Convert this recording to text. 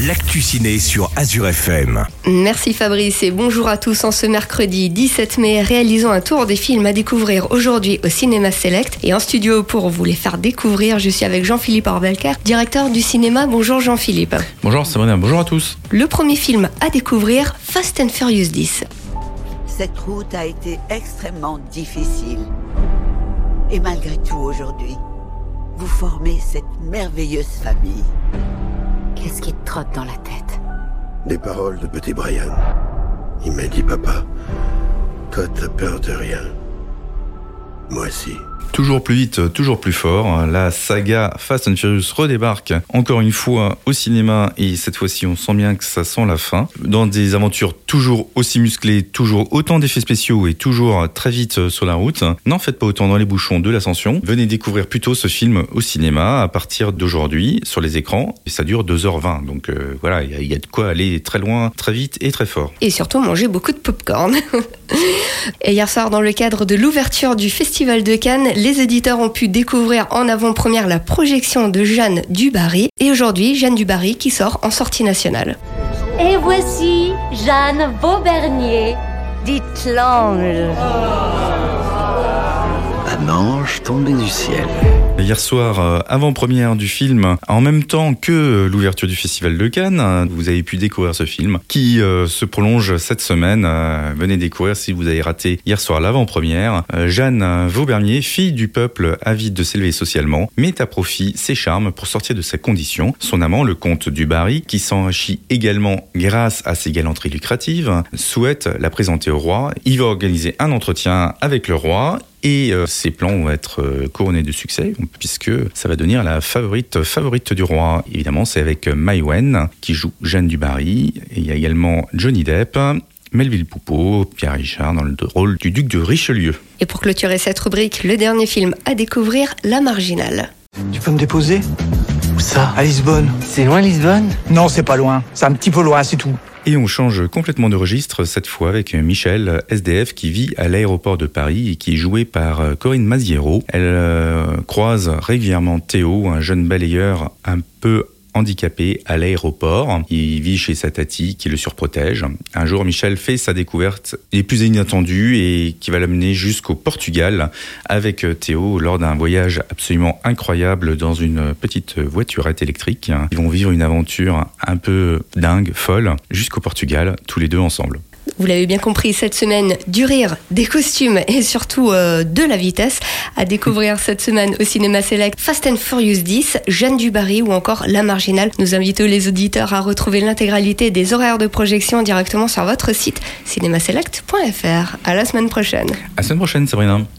l'actu ciné sur Azure FM. Merci Fabrice et bonjour à tous en ce mercredi 17 mai. Réalisons un tour des films à découvrir aujourd'hui au Cinéma Select et en studio pour vous les faire découvrir. Je suis avec Jean-Philippe Orbelker, directeur du cinéma. Bonjour Jean-Philippe. Bonjour Sabrina, bonjour à tous. Le premier film à découvrir, Fast and Furious 10. Cette route a été extrêmement difficile. Et malgré tout aujourd'hui, vous formez cette merveilleuse famille. Dans la tête Des paroles de petit Brian. Il m'a dit, papa, toi t'as peur de rien. Moi aussi. Toujours plus vite, toujours plus fort. La saga Fast and Furious redébarque encore une fois au cinéma et cette fois-ci on sent bien que ça sent la fin. Dans des aventures toujours aussi musclées, toujours autant d'effets spéciaux et toujours très vite sur la route. N'en faites pas autant dans les bouchons de l'ascension. Venez découvrir plutôt ce film au cinéma à partir d'aujourd'hui sur les écrans et ça dure 2h20. Donc euh, voilà, il y, y, a de quoi aller très loin, très vite et très fort. Et surtout manger beaucoup de popcorn. et hier soir dans le cadre de l'ouverture du Festival de Cannes, les éditeurs ont pu découvrir en avant-première la projection de Jeanne Dubarry. Et aujourd'hui, Jeanne Dubarry qui sort en sortie nationale. Et voici Jeanne Vaubernier, dite l'ange. Un ange tombé du ciel. Hier soir, euh, avant-première du film, en même temps que l'ouverture du Festival de Cannes, vous avez pu découvrir ce film qui euh, se prolonge cette semaine. Euh, venez découvrir si vous avez raté hier soir l'avant-première. Jeanne Vaubernier, fille du peuple avide de s'élever socialement, met à profit ses charmes pour sortir de sa condition. Son amant, le comte du Barry, qui s'enrichit également grâce à ses galanteries lucratives, souhaite la présenter au roi. Il va organiser un entretien avec le roi et euh, ces plans vont être euh, couronnés de succès puisque ça va devenir la favorite favorite du roi. Évidemment, c'est avec Mai Wen qui joue Jeanne du Barry et il y a également Johnny Depp. Melville Poupeau, Pierre Richard dans le rôle du duc de Richelieu. Et pour clôturer cette rubrique, le dernier film à découvrir, La Marginale. Tu peux me déposer? Où ça? À Lisbonne. C'est loin Lisbonne? Non, c'est pas loin. C'est un petit peu loin, c'est tout. Et on change complètement de registre, cette fois avec Michel, SDF, qui vit à l'aéroport de Paris et qui est joué par Corinne Maziero. Elle euh, croise régulièrement Théo, un jeune balayeur un peu handicapé à l'aéroport. Il vit chez sa tati qui le surprotège. Un jour, Michel fait sa découverte les plus inattendues et qui va l'amener jusqu'au Portugal avec Théo lors d'un voyage absolument incroyable dans une petite voiturette électrique. Ils vont vivre une aventure un peu dingue, folle, jusqu'au Portugal, tous les deux ensemble. Vous l'avez bien compris, cette semaine, du rire, des costumes et surtout euh, de la vitesse. À découvrir cette semaine au Cinéma Select Fast and Furious 10, Jeanne Dubarry ou encore La Marginale. Nous invitons les auditeurs à retrouver l'intégralité des horaires de projection directement sur votre site cinémaselect.fr. À la semaine prochaine. À la semaine prochaine, Sabrina.